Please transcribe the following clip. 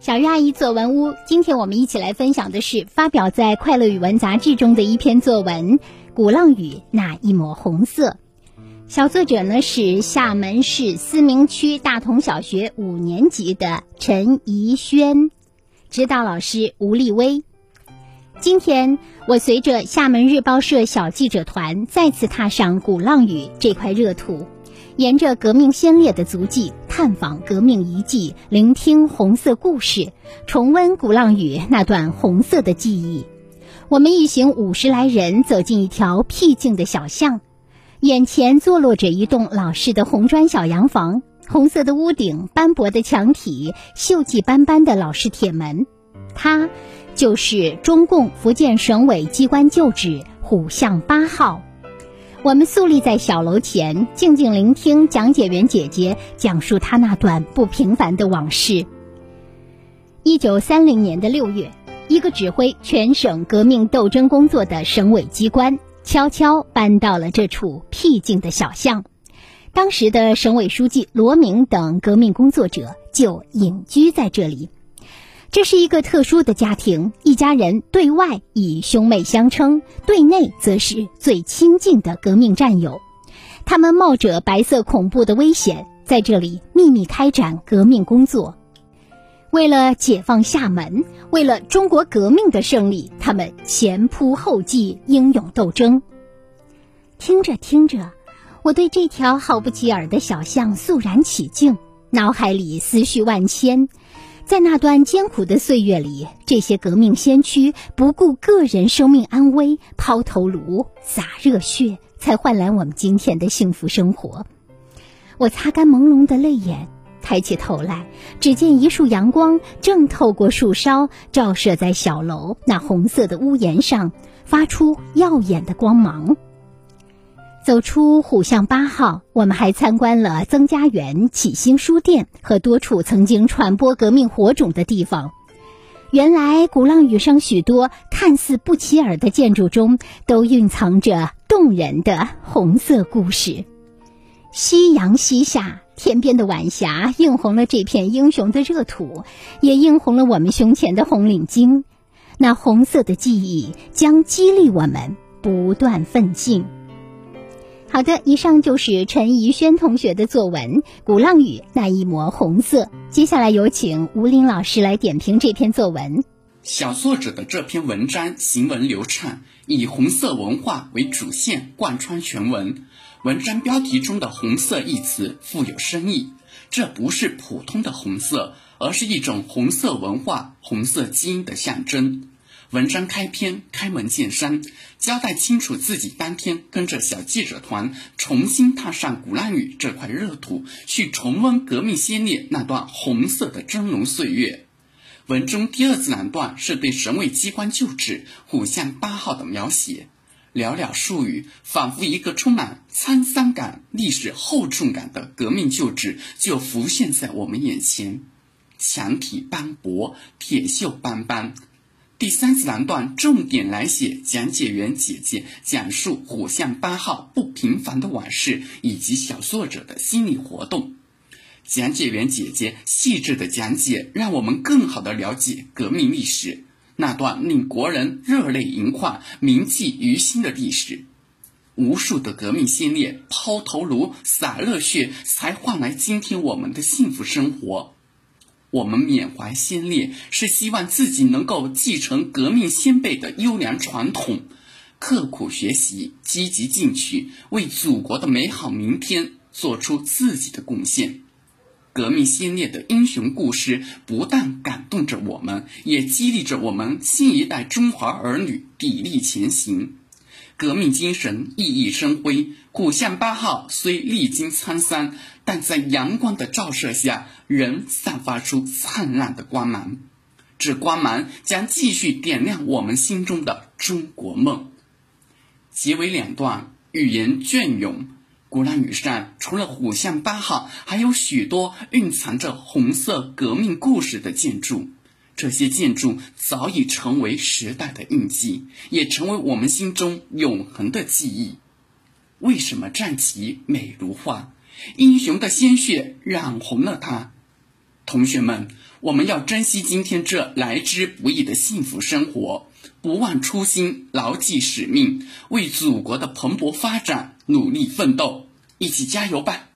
小鱼阿姨作文屋，今天我们一起来分享的是发表在《快乐语文》杂志中的一篇作文《鼓浪屿那一抹红色》。小作者呢是厦门市思明区大同小学五年级的陈怡轩，指导老师吴立威。今天我随着厦门日报社小记者团再次踏上鼓浪屿这块热土。沿着革命先烈的足迹，探访革命遗迹，聆听红色故事，重温鼓浪屿那段红色的记忆。我们一行五十来人走进一条僻静的小巷，眼前坐落着一栋老式的红砖小洋房，红色的屋顶，斑驳的墙体，锈迹斑斑的老式铁门。它就是中共福建省委机关旧址虎巷八号。我们肃立在小楼前，静静聆听讲解员姐姐讲述她那段不平凡的往事。一九三零年的六月，一个指挥全省革命斗争工作的省委机关悄悄搬到了这处僻静的小巷。当时的省委书记罗明等革命工作者就隐居在这里。这是一个特殊的家庭，一家人对外以兄妹相称，对内则是最亲近的革命战友。他们冒着白色恐怖的危险，在这里秘密开展革命工作。为了解放厦门，为了中国革命的胜利，他们前仆后继，英勇斗争。听着听着，我对这条毫不起眼的小巷肃然起敬，脑海里思绪万千。在那段艰苦的岁月里，这些革命先驱不顾个人生命安危，抛头颅、洒热血，才换来我们今天的幸福生活。我擦干朦胧的泪眼，抬起头来，只见一束阳光正透过树梢，照射在小楼那红色的屋檐上，发出耀眼的光芒。走出虎巷八号，我们还参观了曾家园、启兴书店和多处曾经传播革命火种的地方。原来，鼓浪屿上许多看似不起眼的建筑中，都蕴藏着动人的红色故事。夕阳西下，天边的晚霞映红了这片英雄的热土，也映红了我们胸前的红领巾。那红色的记忆将激励我们不断奋进。好的，以上就是陈怡轩同学的作文《鼓浪屿那一抹红色》。接下来有请吴林老师来点评这篇作文。小作者的这篇文章行文流畅，以红色文化为主线，贯穿全文。文章标题中的“红色”一词富有深意，这不是普通的红色，而是一种红色文化、红色基因的象征。文章开篇开门见山，交代清楚自己当天跟着小记者团重新踏上鼓浪屿这块热土，去重温革命先烈那段红色的峥嵘岁月。文中第二自然段是对省委机关旧址虎巷八号的描写，寥寥数语，仿佛一个充满沧桑感、历史厚重感的革命旧址就浮现在我们眼前，墙体斑驳，铁锈斑斑。第三自然段重点来写讲解员姐姐讲述虎巷八号不平凡的往事以及小作者的心理活动。讲解员姐姐细致的讲解，让我们更好的了解革命历史那段令国人热泪盈眶、铭记于心的历史。无数的革命先烈抛头颅、洒热血，才换来今天我们的幸福生活。我们缅怀先烈，是希望自己能够继承革命先辈的优良传统，刻苦学习，积极进取，为祖国的美好明天做出自己的贡献。革命先烈的英雄故事不但感动着我们，也激励着我们新一代中华儿女砥砺前行。革命精神熠熠生辉，虎巷八号虽历经沧桑，但在阳光的照射下，仍散发出灿烂的光芒。这光芒将继续点亮我们心中的中国梦。结尾两段语言隽永，鼓浪屿上除了虎巷八号，还有许多蕴藏着红色革命故事的建筑。这些建筑早已成为时代的印记，也成为我们心中永恒的记忆。为什么战旗美如画？英雄的鲜血染红了它。同学们，我们要珍惜今天这来之不易的幸福生活，不忘初心，牢记使命，为祖国的蓬勃发展努力奋斗，一起加油吧！